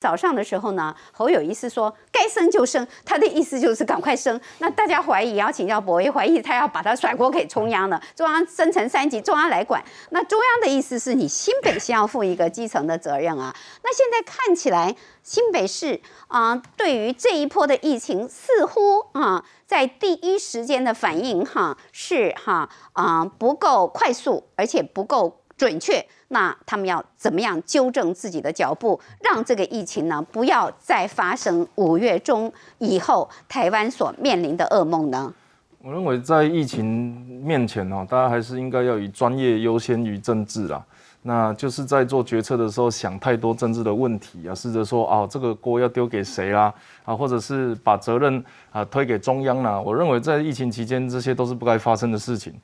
早上的时候呢，侯友谊是说该生就生，他的意思就是赶快生。那大家怀疑，要请教博威，怀疑他要把他甩锅给中央了，中央升成三级，中央来管。那中央的意思是你新北市要负一个基层的责任啊。那现在看起来，新北市啊，对于这一波的疫情，似乎啊，在第一时间的反应哈是哈啊不够快速，而且不够。准确，那他们要怎么样纠正自己的脚步，让这个疫情呢不要再发生五月中以后台湾所面临的噩梦呢？我认为在疫情面前呢，大家还是应该要以专业优先于政治啦。那就是在做决策的时候想太多政治的问题啊，试着说哦这个锅要丢给谁啦啊，或者是把责任啊推给中央啦。我认为在疫情期间这些都是不该发生的事情。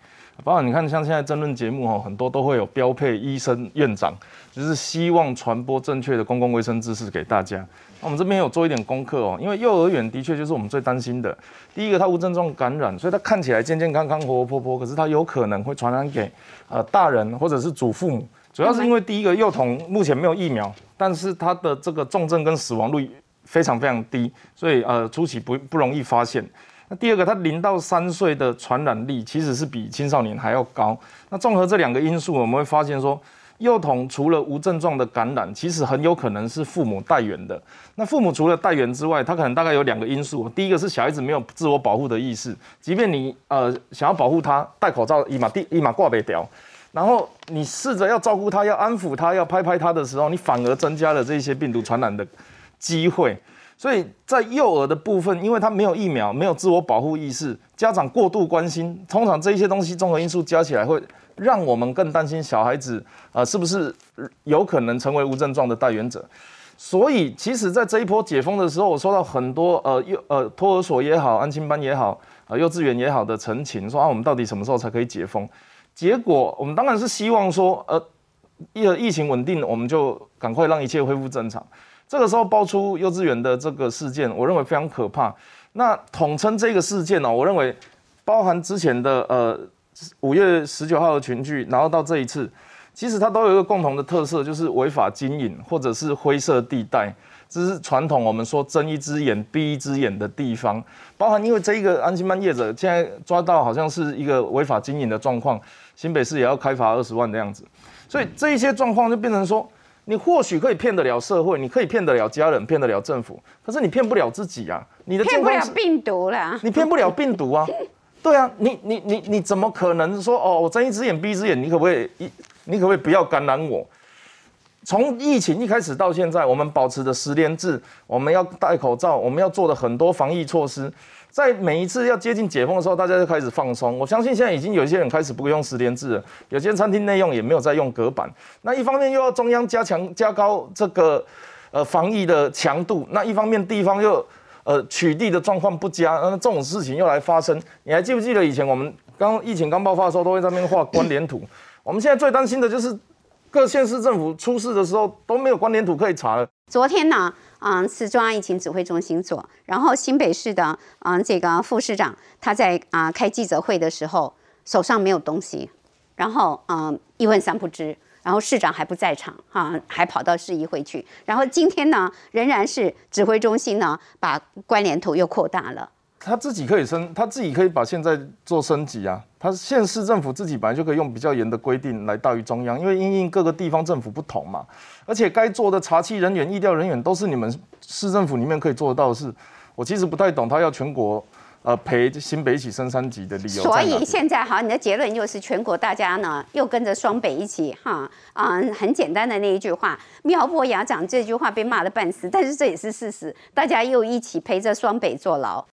包括你看，像现在争论节目哈，很多都会有标配医生院长，就是希望传播正确的公共卫生知识给大家。那我们这边有做一点功课哦，因为幼儿园的确就是我们最担心的。第一个，它无症状感染，所以它看起来健健康康、活活泼泼，可是它有可能会传染给呃大人或者是祖父母。主要是因为第一个幼童目前没有疫苗，但是它的这个重症跟死亡率非常非常低，所以呃初期不不容易发现。那第二个，他零到三岁的传染力其实是比青少年还要高。那综合这两个因素，我们会发现说，幼童除了无症状的感染，其实很有可能是父母带源的。那父母除了带源之外，他可能大概有两个因素。第一个是小孩子没有自我保护的意识，即便你呃想要保护他，戴口罩一码第一码挂北掉，然后你试着要照顾他，要安抚他，要拍拍他的时候，你反而增加了这些病毒传染的机会。所以在幼儿的部分，因为他没有疫苗，没有自我保护意识，家长过度关心，通常这一些东西综合因素加起来，会让我们更担心小孩子啊是不是有可能成为无症状的带源者。所以，其实，在这一波解封的时候，我收到很多呃幼呃托儿所也好，安亲班也好，啊幼稚园也好的陈情，说啊我们到底什么时候才可以解封？结果我们当然是希望说，呃疫疫情稳定，我们就赶快让一切恢复正常。这个时候爆出幼稚园的这个事件，我认为非常可怕。那统称这个事件呢，我认为包含之前的呃五月十九号的群聚，然后到这一次，其实它都有一个共同的特色，就是违法经营或者是灰色地带，这是传统我们说睁一只眼闭一只眼的地方。包含因为这一个安心班业者现在抓到好像是一个违法经营的状况，新北市也要开罚二十万的样子，所以这一些状况就变成说。你或许可以骗得了社会，你可以骗得了家人，骗得了政府，可是你骗不了自己啊！你的骗不了病毒啦，你骗不了病毒啊！对啊，你你你你怎么可能说哦？我睁一只眼闭一只眼，你可不可以一？你可不可以不要感染我？从疫情一开始到现在，我们保持着十连制，我们要戴口罩，我们要做的很多防疫措施。在每一次要接近解封的时候，大家就开始放松。我相信现在已经有一些人开始不用十连制了，有些餐厅内用也没有再用隔板。那一方面又要中央加强加高这个呃防疫的强度，那一方面地方又呃取缔的状况不佳，那这种事情又来发生。你还记不记得以前我们刚疫情刚爆发的时候，都会在那边画关联图？我们现在最担心的就是各县市政府出事的时候都没有关联图可以查了。昨天呢？嗯，是中央疫情指挥中心做，然后新北市的嗯这个副市长他在啊开记者会的时候手上没有东西，然后嗯一问三不知，然后市长还不在场哈，还跑到市议会去，然后今天呢仍然是指挥中心呢把关联图又扩大了。他自己可以升，他自己可以把现在做升级啊。他县市政府自己本来就可以用比较严的规定来大于中央，因为因应各个地方政府不同嘛。而且该做的查缉人员、疫调人员都是你们市政府里面可以做得到的事。我其实不太懂他要全国呃陪新北一起升三级的理由。所以现在好，你的结论就是全国大家呢又跟着双北一起哈啊，很简单的那一句话，苗博雅讲这句话被骂的半死，但是这也是事实，大家又一起陪着双北坐牢。